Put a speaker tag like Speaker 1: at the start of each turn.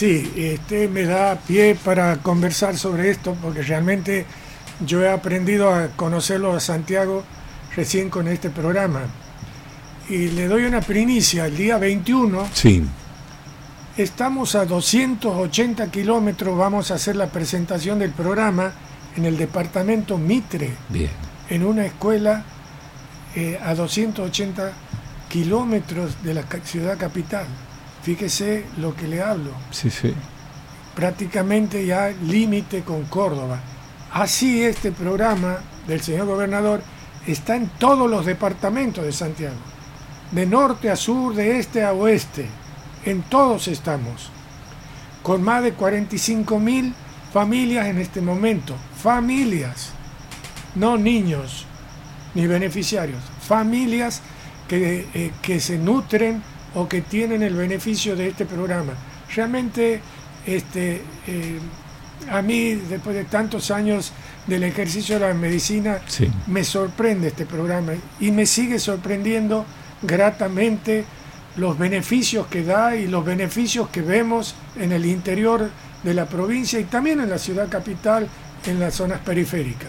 Speaker 1: Sí, este me da pie para conversar sobre esto porque realmente yo he aprendido a conocerlo a Santiago recién con este programa. Y le doy una primicia, el día 21
Speaker 2: Sí,
Speaker 1: estamos a 280 kilómetros, vamos a hacer la presentación del programa en el departamento Mitre,
Speaker 2: bien.
Speaker 1: en una escuela eh, a 280 kilómetros de la ciudad capital. Fíjese lo que le hablo.
Speaker 2: Sí, sí.
Speaker 1: prácticamente ya límite con Córdoba. Así este programa del señor gobernador está en todos los departamentos de Santiago, de norte a sur, de este a oeste, en todos estamos, con más de 45 mil familias en este momento, familias, no niños ni beneficiarios, familias que, eh, que se nutren o que tienen el beneficio de este programa. Realmente, este, eh, a mí, después de tantos años del ejercicio de la medicina,
Speaker 2: Sí.
Speaker 1: me sorprende este programa y me sigue sorprendiendo gratamente los beneficios que da y los beneficios que vemos en el interior de la provincia y también en la ciudad capital, en las zonas periféricas.